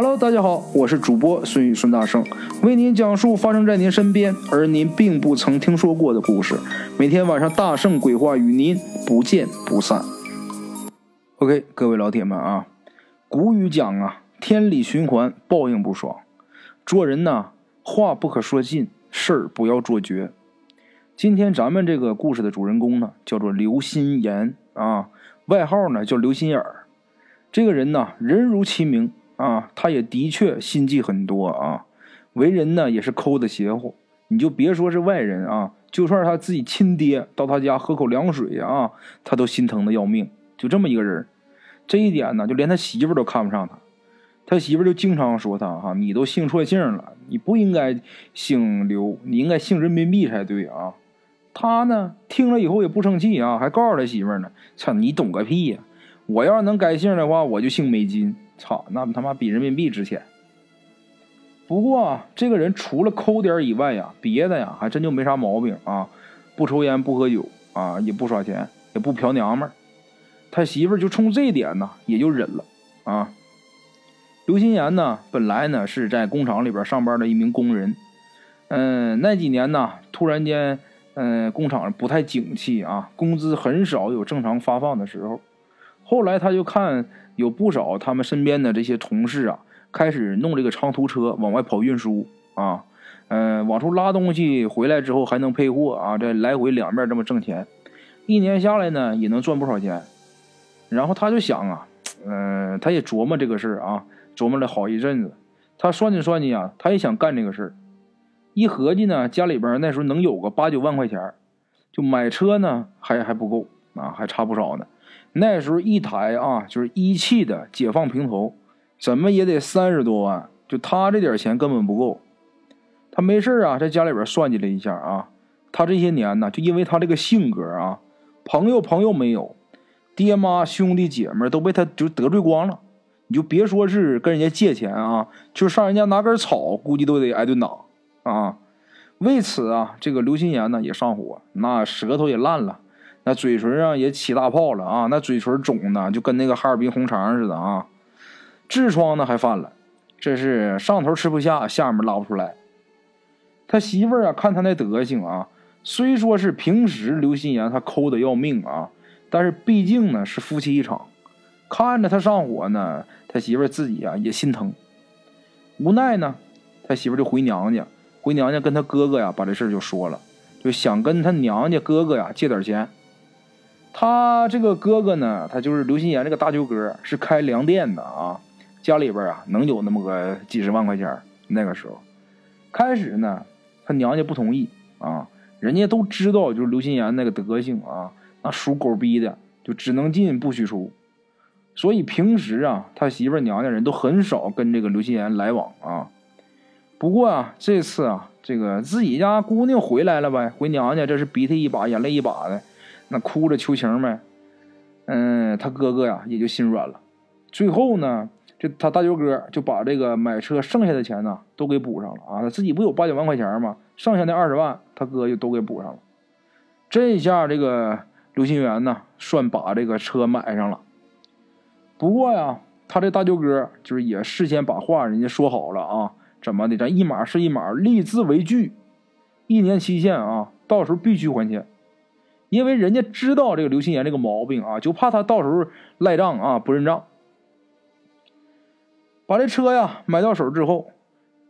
Hello，大家好，我是主播孙宇孙大圣，为您讲述发生在您身边而您并不曾听说过的故事。每天晚上大圣鬼话与您不见不散。OK，各位老铁们啊，古语讲啊，天理循环，报应不爽。做人呢，话不可说尽，事儿不要做绝。今天咱们这个故事的主人公呢，叫做刘心言啊，外号呢叫刘心眼儿。这个人呢，人如其名。啊，他也的确心计很多啊，为人呢也是抠的邪乎。你就别说是外人啊，就算是他自己亲爹到他家喝口凉水啊，他都心疼的要命。就这么一个人，这一点呢，就连他媳妇都看不上他。他媳妇就经常说他哈，你都姓错姓了，你不应该姓刘，你应该姓人民币才对啊。他呢听了以后也不生气啊，还告诉他媳妇呢，操你懂个屁呀！我要是能改姓的话，我就姓美金。操，那他妈比人民币值钱。不过这个人除了抠点以外呀，别的呀还真就没啥毛病啊，不抽烟不喝酒啊，也不耍钱，也不嫖娘们儿。他媳妇就冲这点呢，也就忍了啊。刘心言呢，本来呢是在工厂里边上班的一名工人，嗯，那几年呢，突然间，嗯，工厂不太景气啊，工资很少有正常发放的时候。后来他就看。有不少他们身边的这些同事啊，开始弄这个长途车往外跑运输啊，嗯，往出拉东西回来之后还能配货啊，这来回两面这么挣钱，一年下来呢也能赚不少钱。然后他就想啊，嗯，他也琢磨这个事儿啊，琢磨了好一阵子。他算计算计啊，他也想干这个事儿。一合计呢，家里边那时候能有个八九万块钱，就买车呢还还不够啊，还差不少呢。那时候一台啊，就是一汽的解放平头，怎么也得三十多万，就他这点钱根本不够。他没事啊，在家里边算计了一下啊，他这些年呢，就因为他这个性格啊，朋友朋友没有，爹妈兄弟姐妹都被他就得罪光了。你就别说是跟人家借钱啊，就上人家拿根草，估计都得挨顿打啊。为此啊，这个刘心言呢也上火，那舌头也烂了。那嘴唇上也起大泡了啊！那嘴唇肿的就跟那个哈尔滨红肠似的啊！痔疮呢还犯了，这是上头吃不下，下面拉不出来。他媳妇儿啊，看他那德行啊，虽说是平时刘心言他抠的要命啊，但是毕竟呢是夫妻一场，看着他上火呢，他媳妇儿自己啊也心疼。无奈呢，他媳妇儿就回娘家，回娘家跟他哥哥呀把这事就说了，就想跟他娘家哥哥呀借点钱。他这个哥哥呢，他就是刘心言这个大舅哥，是开粮店的啊，家里边啊能有那么个几十万块钱。那个时候，开始呢，他娘家不同意啊，人家都知道就是刘心言那个德行啊，那属狗逼的，就只能进不许出。所以平时啊，他媳妇娘家人都很少跟这个刘心言来往啊。不过啊，这次啊，这个自己家姑娘回来了呗，回娘家这是鼻涕一把眼泪一把的。那哭着求情呗，嗯，他哥哥呀也就心软了。最后呢，这他大舅哥就把这个买车剩下的钱呢都给补上了啊。他自己不有八九万块钱吗？剩下那二十万，他哥就都给补上了。这下这个刘新元呢，算把这个车买上了。不过呀，他这大舅哥就是也事先把话人家说好了啊，怎么的？咱一码是一码，立字为据，一年期限啊，到时候必须还钱。因为人家知道这个刘心言这个毛病啊，就怕他到时候赖账啊不认账。把这车呀买到手之后，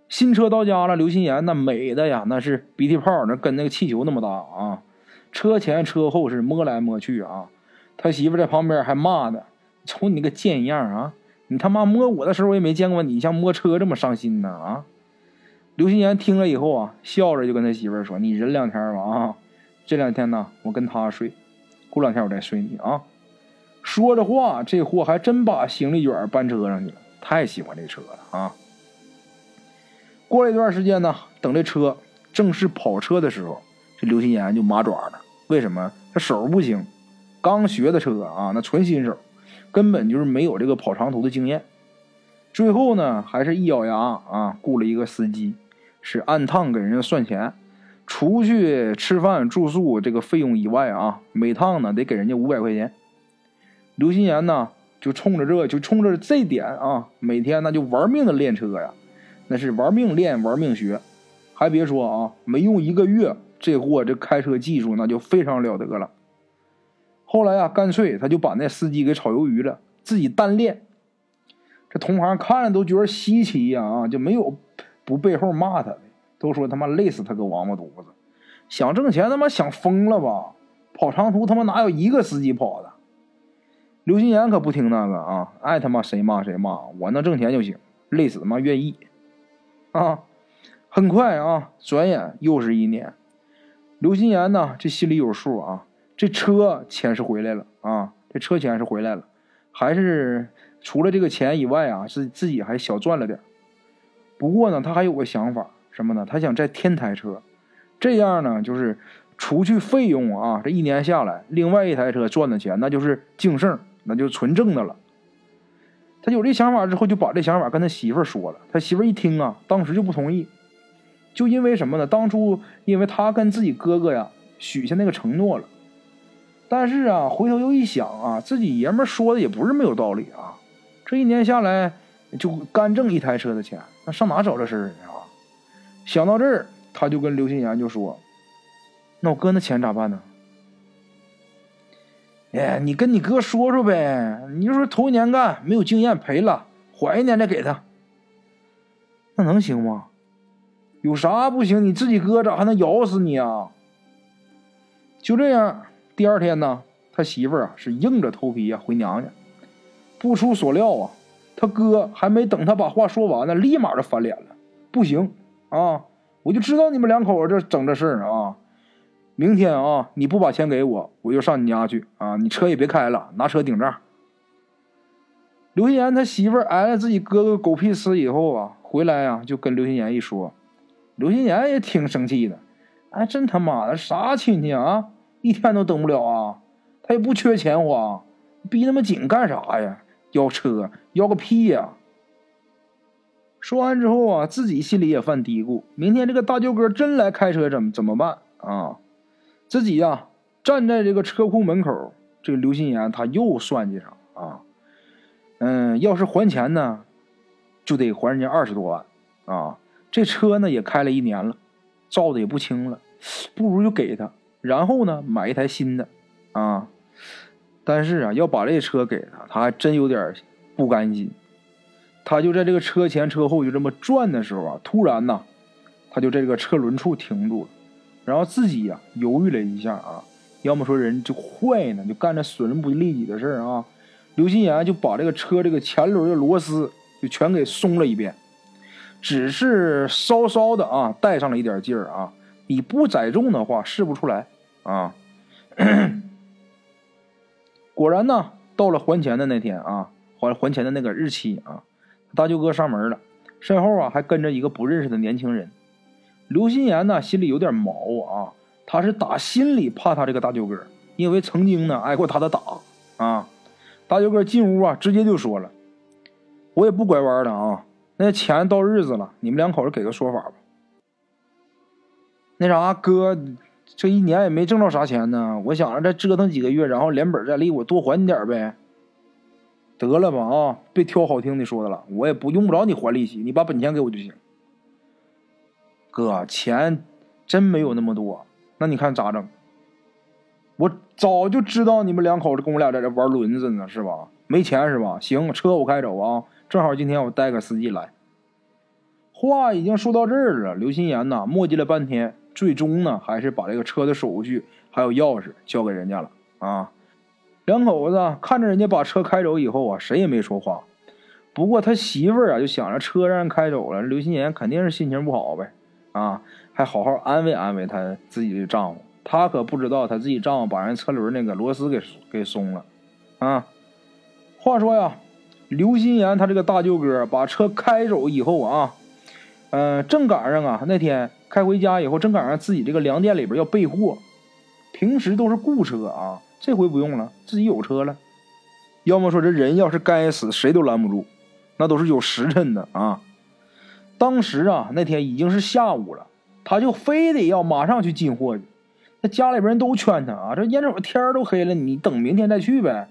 新车到家了，刘心言那美的呀，那是鼻涕泡，那跟那个气球那么大啊。车前车后是摸来摸去啊，他媳妇在旁边还骂呢：“瞅你那个贱样啊！你他妈摸我的时候，我也没见过你像摸车这么伤心呢啊！”刘心言听了以后啊，笑着就跟他媳妇说：“你忍两天吧啊。”这两天呢，我跟他睡，过两天我再睡你啊。说着话，这货还真把行李卷搬车上去了，太喜欢这车了啊。过了一段时间呢，等这车正式跑车的时候，这刘心言就麻爪了。为什么？他手不行，刚学的车啊，那纯新手，根本就是没有这个跑长途的经验。最后呢，还是一咬牙啊，雇了一个司机，是按趟给人家算钱。除去吃饭住宿这个费用以外啊，每趟呢得给人家五百块钱。刘心言呢就冲着这就冲着这点啊，每天那就玩命的练车呀，那是玩命练玩命学，还别说啊，没用一个月，这货这开车技术那就非常了得了。后来啊，干脆他就把那司机给炒鱿鱼了，自己单练。这同行看着都觉得稀奇呀啊，就没有不背后骂他的，都说他妈累死他个王八犊子，想挣钱他妈想疯了吧？跑长途他妈哪有一个司机跑的？刘心言可不听那个啊，爱他妈谁骂谁骂，我能挣钱就行，累死他妈愿意啊！很快啊，转眼又是一年。刘心言呢，这心里有数啊，这车钱是回来了啊，这车钱是回来了，还是除了这个钱以外啊，是自己还小赚了点。不过呢，他还有个想法，什么呢？他想再添台车，这样呢，就是除去费用啊，这一年下来，另外一台车赚的钱那就是净剩。那就纯正的了。他有这想法之后，就把这想法跟他媳妇说了。他媳妇一听啊，当时就不同意。就因为什么呢？当初因为他跟自己哥哥呀许下那个承诺了。但是啊，回头又一想啊，自己爷们说的也不是没有道理啊。这一年下来就干挣一台车的钱，那上哪找这事儿去啊？想到这儿，他就跟刘心言就说：“那我哥那钱咋办呢？”哎，你跟你哥说说呗，你就说头一年干没有经验赔了，缓一年再给他，那能行吗？有啥不行？你自己哥咋还能咬死你啊？就这样，第二天呢，他媳妇儿啊是硬着头皮啊回娘家。不出所料啊，他哥还没等他把话说完呢，立马就翻脸了。不行啊，我就知道你们两口子这整这事儿啊。明天啊，你不把钱给我，我就上你家去啊！你车也别开了，拿车顶账。刘心言他媳妇儿挨了自己哥哥狗屁呲以后啊，回来啊就跟刘心言一说，刘心言也挺生气的。哎，真他妈的啥亲戚啊？一天都等不了啊！他也不缺钱花，逼那么紧干啥呀？要车要个屁呀！说完之后啊，自己心里也犯嘀咕：明天这个大舅哥真来开车，怎么怎么办啊？自己呀，站在这个车库门口，这个刘心言他又算计上啊，嗯，要是还钱呢，就得还人家二十多万啊。这车呢也开了一年了，造的也不轻了，不如就给他，然后呢买一台新的啊。但是啊，要把这车给他，他还真有点不甘心。他就在这个车前车后就这么转的时候啊，突然呢，他就在这个车轮处停住了。然后自己呀犹豫了一下啊，要么说人就坏呢，就干这损人不利己的事儿啊。刘心言就把这个车这个前轮的螺丝就全给松了一遍，只是稍稍的啊带上了一点劲儿啊。你不载重的话试不出来啊。果然呢，到了还钱的那天啊，还还钱的那个日期啊，大舅哥上门了，身后啊还跟着一个不认识的年轻人。刘心言呢，心里有点毛啊，他是打心里怕他这个大舅哥，因为曾经呢挨过他的打啊。大舅哥进屋啊，直接就说了：“我也不拐弯了啊，那钱到日子了，你们两口子给个说法吧。”那啥，哥，这一年也没挣着啥钱呢，我想着再折腾几个月，然后连本带利，我多还你点呗。得了吧啊，别挑好听的说的了，我也不用不着你还利息，你把本钱给我就行。哥，钱真没有那么多，那你看咋整？我早就知道你们两口子跟我俩在这玩轮子呢，是吧？没钱是吧？行，车我开走啊，正好今天我带个司机来。话已经说到这儿了，刘心言呐磨叽了半天，最终呢还是把这个车的手续还有钥匙交给人家了啊。两口子看着人家把车开走以后啊，谁也没说话。不过他媳妇儿啊就想着车让人开走了，刘心言肯定是心情不好呗。啊，还好好安慰安慰他自己的丈夫，他可不知道他自己丈夫把人车轮那个螺丝给给松了，啊。话说呀，刘心言他这个大舅哥把车开走以后啊，嗯，正赶上啊那天开回家以后，正赶上自己这个粮店里边要备货，平时都是雇车啊，这回不用了，自己有车了。要么说这人要是该死，谁都拦不住，那都是有时辰的啊。当时啊，那天已经是下午了，他就非得要马上去进货去。那家里边人都劝他啊，这眼瞅天都黑了，你等明天再去呗。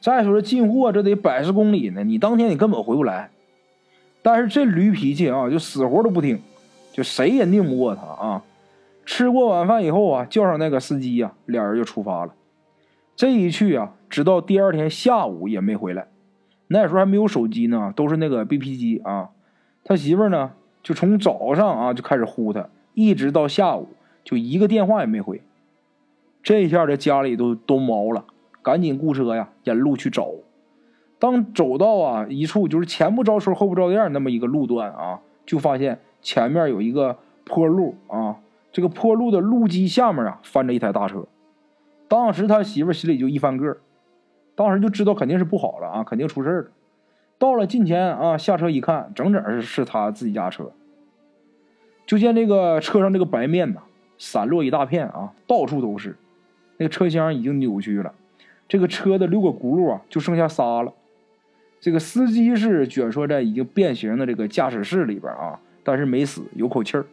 再说这进货这得百十公里呢，你当天你根本回不来。但是这驴脾气啊，就死活都不听，就谁也拧不过他啊。吃过晚饭以后啊，叫上那个司机呀，俩人就出发了。这一去啊，直到第二天下午也没回来。那时候还没有手机呢，都是那个 BP 机啊。他媳妇呢，就从早上啊就开始呼他，一直到下午，就一个电话也没回。这下这家里都都毛了，赶紧雇车呀，沿路去找。当走到啊一处就是前不着村后不着店那么一个路段啊，就发现前面有一个坡路啊。这个坡路的路基下面啊，翻着一台大车。当时他媳妇心里就一翻个当时就知道肯定是不好了啊，肯定出事了。到了近前啊，下车一看，整整是是他自己家车。就见这个车上这个白面呐，散落一大片啊，到处都是。那个车厢已经扭曲了，这个车的六个轱辘啊，就剩下仨了。这个司机是蜷缩在已经变形的这个驾驶室里边啊，但是没死，有口气儿。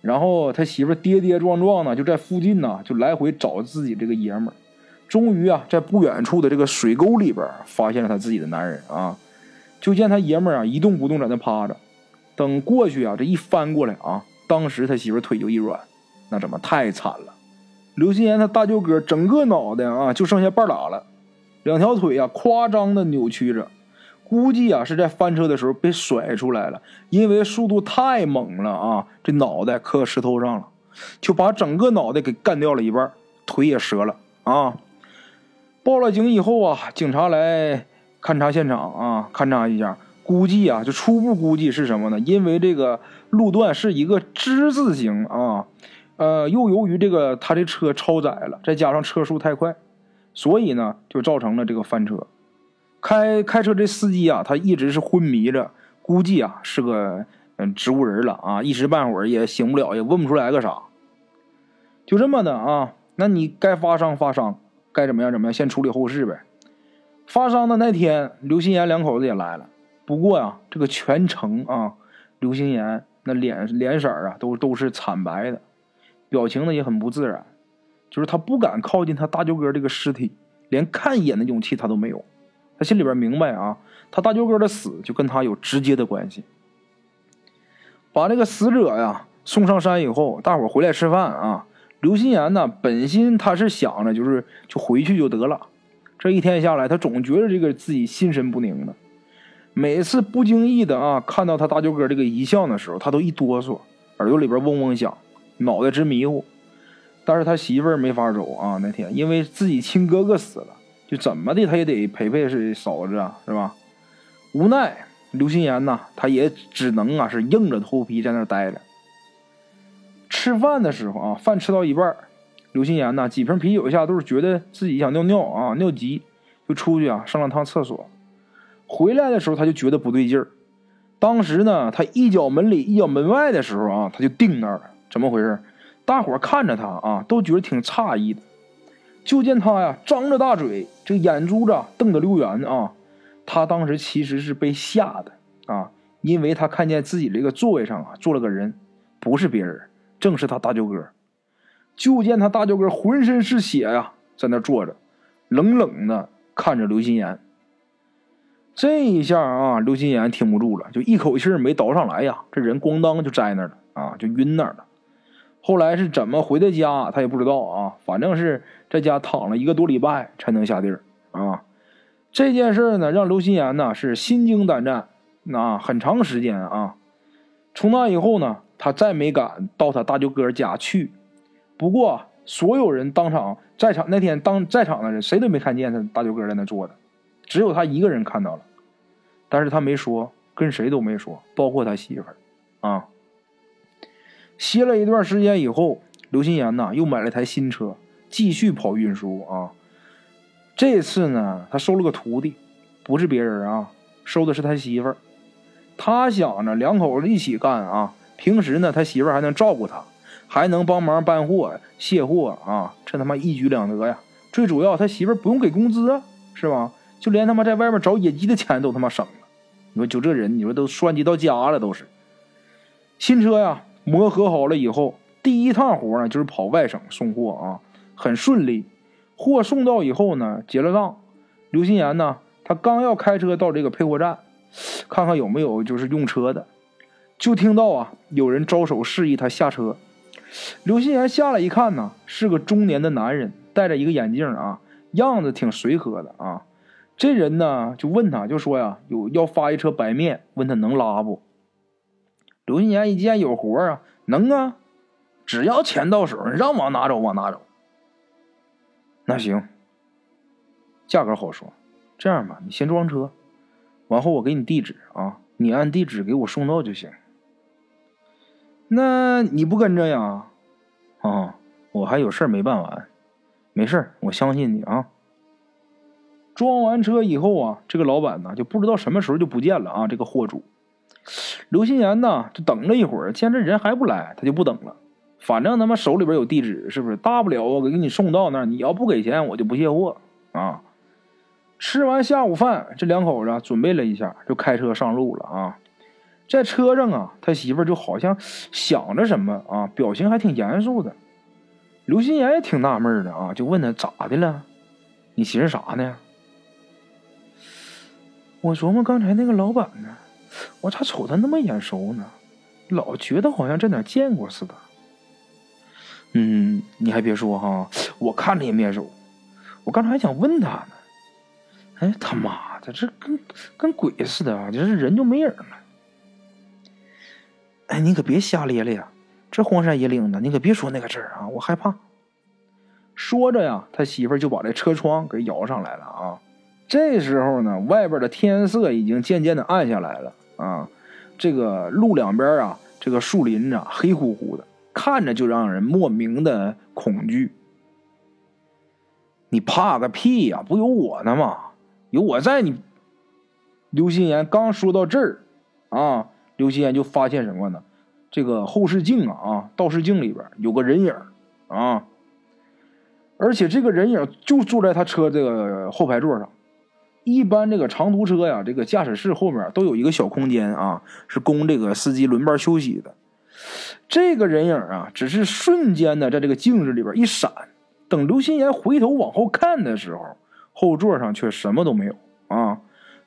然后他媳妇跌跌撞撞呢，就在附近呢，就来回找自己这个爷们儿。终于啊，在不远处的这个水沟里边发现了他自己的男人啊。就见他爷们儿啊一动不动在那趴着。等过去啊，这一翻过来啊，当时他媳妇腿就一软，那怎么太惨了？刘心言他大舅哥整个脑袋啊就剩下半拉了，两条腿啊夸张的扭曲着。估计啊是在翻车的时候被甩出来了，因为速度太猛了啊！这脑袋磕石头上了，就把整个脑袋给干掉了一半，腿也折了啊！报了警以后啊，警察来勘察现场啊，勘察一下，估计啊就初步估计是什么呢？因为这个路段是一个之字形啊，呃，又由于这个他的车超载了，再加上车速太快，所以呢就造成了这个翻车。开开车这司机啊，他一直是昏迷着，估计啊是个嗯植物人了啊，一时半会儿也醒不了，也问不出来个啥。就这么的啊，那你该发伤发伤，该怎么样怎么样，先处理后事呗。发伤的那天，刘心言两口子也来了，不过呀，这个全程啊，刘心言那脸脸色啊都都是惨白的，表情呢也很不自然，就是他不敢靠近他大舅哥这个尸体，连看一眼的勇气他都没有。他心里边明白啊，他大舅哥的死就跟他有直接的关系。把这个死者呀送上山以后，大伙回来吃饭啊。刘心言呢，本心他是想着就是就回去就得了。这一天下来，他总觉得这个自己心神不宁的。每次不经意的啊看到他大舅哥这个遗像的时候，他都一哆嗦，耳朵里边嗡嗡响，脑袋直迷糊。但是他媳妇儿没法走啊，那天因为自己亲哥哥死了。就怎么的，他也得陪陪是嫂子啊，是吧？无奈刘心言呐，他也只能啊是硬着头皮在那待着。吃饭的时候啊，饭吃到一半，刘心言呐几瓶啤酒下肚，觉得自己想尿尿啊，尿急，就出去啊上了趟厕所。回来的时候他就觉得不对劲儿，当时呢他一脚门里一脚门外的时候啊，他就定那儿了。怎么回事？大伙看着他啊，都觉得挺诧异的。就见他呀，张着大嘴，这眼珠子瞪得溜圆啊！他当时其实是被吓的啊，因为他看见自己这个座位上啊坐了个人，不是别人，正是他大舅哥。就见他大舅哥浑身是血呀，在那坐着，冷冷的看着刘心言。这一下啊，刘心言挺不住了，就一口气没倒上来呀，这人咣当就栽那儿了啊，就晕那儿了。后来是怎么回的家，他也不知道啊。反正是在家躺了一个多礼拜才能下地儿啊。这件事呢，让刘心言呢是心惊胆战，那很长时间啊。从那以后呢，他再没敢到他大舅哥家去。不过，所有人当场在场那天当在场的人，谁都没看见他大舅哥在那坐着，只有他一个人看到了。但是他没说，跟谁都没说，包括他媳妇儿啊。歇了一段时间以后，刘新言呢又买了台新车，继续跑运输啊。这次呢，他收了个徒弟，不是别人啊，收的是他媳妇儿。他想着两口子一起干啊，平时呢他媳妇儿还能照顾他，还能帮忙搬货、卸货啊，这他妈一举两得呀！最主要他媳妇儿不用给工资啊，是吧？就连他妈在外面找野鸡的钱都他妈省了。你说就这人，你说都算计到家了，都是新车呀。磨合好了以后，第一趟活呢就是跑外省送货啊，很顺利。货送到以后呢，结了账，刘新言呢，他刚要开车到这个配货站，看看有没有就是用车的，就听到啊有人招手示意他下车。刘心言下来一看呢，是个中年的男人，戴着一个眼镜啊，样子挺随和的啊。这人呢就问他，就说呀有要发一车白面，问他能拉不？刘心言一见有活啊，能啊，只要钱到手，让往哪走往哪走。那行，价格好说。这样吧，你先装车，完后我给你地址啊，你按地址给我送到就行。那你不跟着呀？啊，我还有事儿没办完。没事儿，我相信你啊。装完车以后啊，这个老板呢就不知道什么时候就不见了啊。这个货主刘心言呢就等了一会儿，见这人还不来，他就不等了。反正他妈手里边有地址，是不是？大不了我给你送到那儿，你要不给钱，我就不卸货啊。吃完下午饭，这两口子准备了一下，就开车上路了啊。在车上啊，他媳妇就好像想着什么啊，表情还挺严肃的。刘心言也挺纳闷的啊，就问他咋的了？你寻思啥呢？我琢磨刚才那个老板呢，我咋瞅他那么眼熟呢？老觉得好像在哪见过似的。嗯，你还别说哈，我看着也面熟。我刚才还想问他呢。哎，他妈的，这跟跟鬼似的啊！这人就没影了。哎，你可别瞎咧咧呀！这荒山野岭的，你可别说那个字啊，我害怕。说着呀，他媳妇就把这车窗给摇上来了啊。这时候呢，外边的天色已经渐渐的暗下来了啊。这个路两边啊，这个树林啊，黑乎乎的，看着就让人莫名的恐惧。你怕个屁呀！不有我呢吗？有我在，你刘心言刚说到这儿，啊，刘心言就发现什么呢？这个后视镜啊，啊，倒视镜里边有个人影啊，而且这个人影就坐在他车这个后排座上。一般这个长途车呀，这个驾驶室后面都有一个小空间啊，是供这个司机轮班休息的。这个人影啊，只是瞬间的在这个镜子里边一闪，等刘心言回头往后看的时候。后座上却什么都没有啊！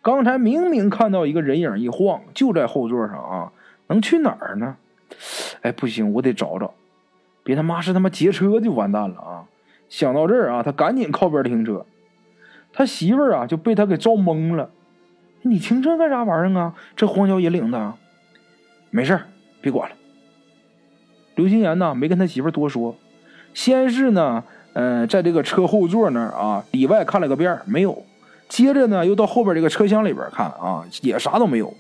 刚才明明看到一个人影一晃，就在后座上啊，能去哪儿呢？哎，不行，我得找找，别他妈是他妈劫车就完蛋了啊！想到这儿啊，他赶紧靠边停车。他媳妇儿啊就被他给照懵了，你停车干啥玩意儿啊？这荒郊野岭的，没事别管了。刘心言呢没跟他媳妇儿多说，先是呢。嗯，在这个车后座那儿啊，里外看了个遍没有。接着呢，又到后边这个车厢里边看啊，也啥都没有。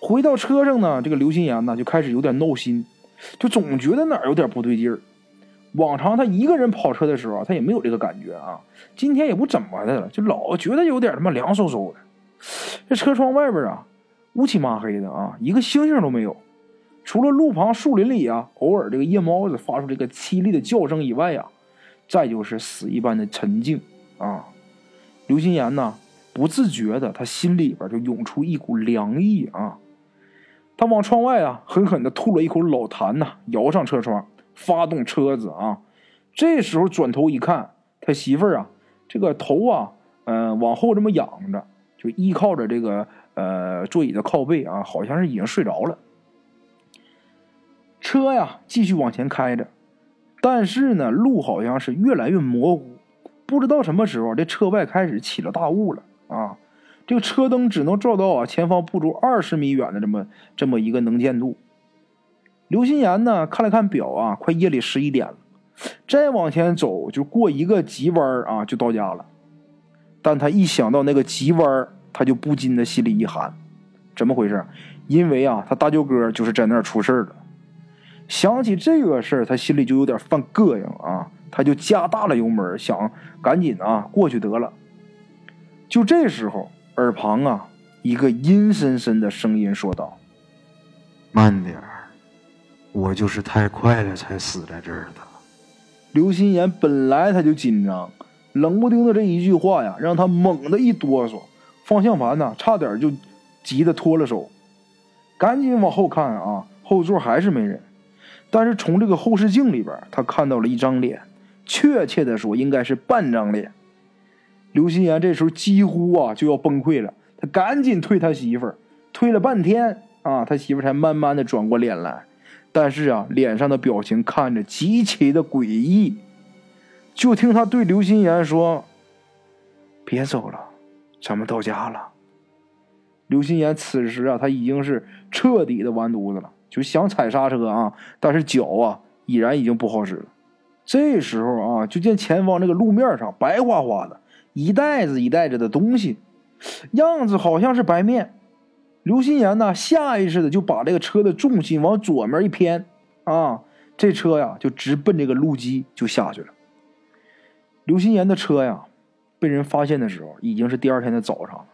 回到车上呢，这个刘心言呢就开始有点闹心，就总觉得哪儿有点不对劲儿。往常他一个人跑车的时候，他也没有这个感觉啊。今天也不怎么的了，就老觉得有点他妈凉飕飕的。这车窗外边啊，乌漆麻黑的啊，一个星星都没有。除了路旁树林里啊，偶尔这个夜猫子发出这个凄厉的叫声以外啊。再就是死一般的沉静啊！刘心言呢，不自觉的，他心里边就涌出一股凉意啊！他往窗外啊，狠狠的吐了一口老痰呐，摇上车窗，发动车子啊！这时候转头一看，他媳妇儿啊，这个头啊，嗯，往后这么仰着，就依靠着这个呃座椅的靠背啊，好像是已经睡着了。车呀，继续往前开着。但是呢，路好像是越来越模糊，不知道什么时候这车外开始起了大雾了啊！这个车灯只能照到啊前方不足二十米远的这么这么一个能见度。刘心言呢看了看表啊，快夜里十一点了，再往前走就过一个急弯啊就到家了。但他一想到那个急弯他就不禁的心里一寒，怎么回事？因为啊，他大舅哥就是在那儿出事了。想起这个事儿，他心里就有点犯膈应啊！他就加大了油门，想赶紧啊过去得了。就这时候，耳旁啊一个阴森森的声音说道：“慢点儿，我就是太快了才死在这儿的。”刘心言本来他就紧张，冷不丁的这一句话呀，让他猛的一哆嗦，方向盘呢差点就急得脱了手，赶紧往后看啊，后座还是没人。但是从这个后视镜里边，他看到了一张脸，确切的说，应该是半张脸。刘心言这时候几乎啊就要崩溃了，他赶紧推他媳妇儿，推了半天啊，他媳妇儿才慢慢的转过脸来，但是啊，脸上的表情看着极其的诡异。就听他对刘心言说：“别走了，咱们到家了。”刘心言此时啊，他已经是彻底的完犊子了，就想踩刹车啊，但是脚啊已然已经不好使了。这时候啊，就见前方这个路面上白花花的，一袋子一袋子的东西，样子好像是白面。刘心言呢，下意识的就把这个车的重心往左面一偏，啊，这车呀就直奔这个路基就下去了。刘心言的车呀，被人发现的时候已经是第二天的早上了。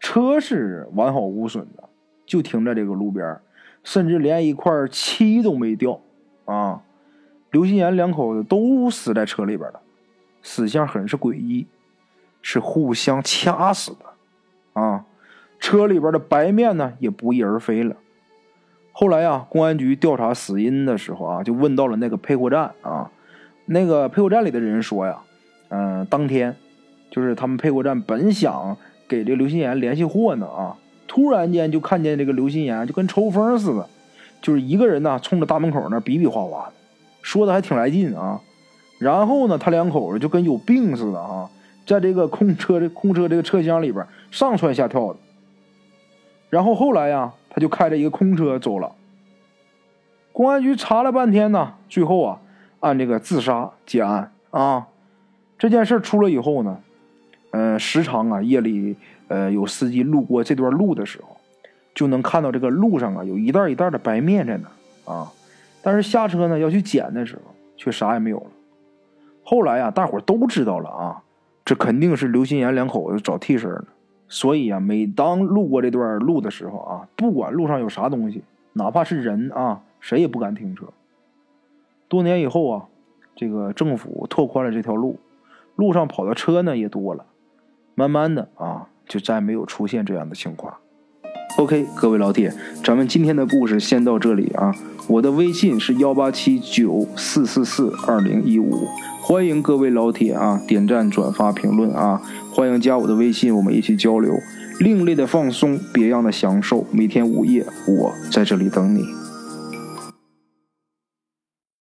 车是完好无损的，就停在这个路边，甚至连一块漆都没掉啊！刘心言两口子都死在车里边了，死相很是诡异，是互相掐死的啊！车里边的白面呢也不翼而飞了。后来呀，公安局调查死因的时候啊，就问到了那个配货站啊，那个配货站里的人说呀，嗯，当天就是他们配货站本想。给这刘心言联系货呢啊！突然间就看见这个刘心言就跟抽风似的，就是一个人呢冲着大门口那比比划划的，说的还挺来劲啊。然后呢，他两口子就跟有病似的啊，在这个空车的空车这个车厢里边上蹿下跳的。然后后来呀，他就开着一个空车走了。公安局查了半天呢，最后啊按这个自杀结案啊。这件事出了以后呢。嗯，时常啊，夜里呃有司机路过这段路的时候，就能看到这个路上啊有一袋一袋的白面在那啊。但是下车呢要去捡的时候，却啥也没有了。后来啊，大伙都知道了啊，这肯定是刘心言两口子找替身的。所以啊，每当路过这段路的时候啊，不管路上有啥东西，哪怕是人啊，谁也不敢停车。多年以后啊，这个政府拓宽了这条路，路上跑的车呢也多了。慢慢的啊，就再没有出现这样的情况。OK，各位老铁，咱们今天的故事先到这里啊。我的微信是幺八七九四四四二零一五，欢迎各位老铁啊点赞、转发、评论啊，欢迎加我的微信，我们一起交流。另类的放松，别样的享受，每天午夜我在这里等你。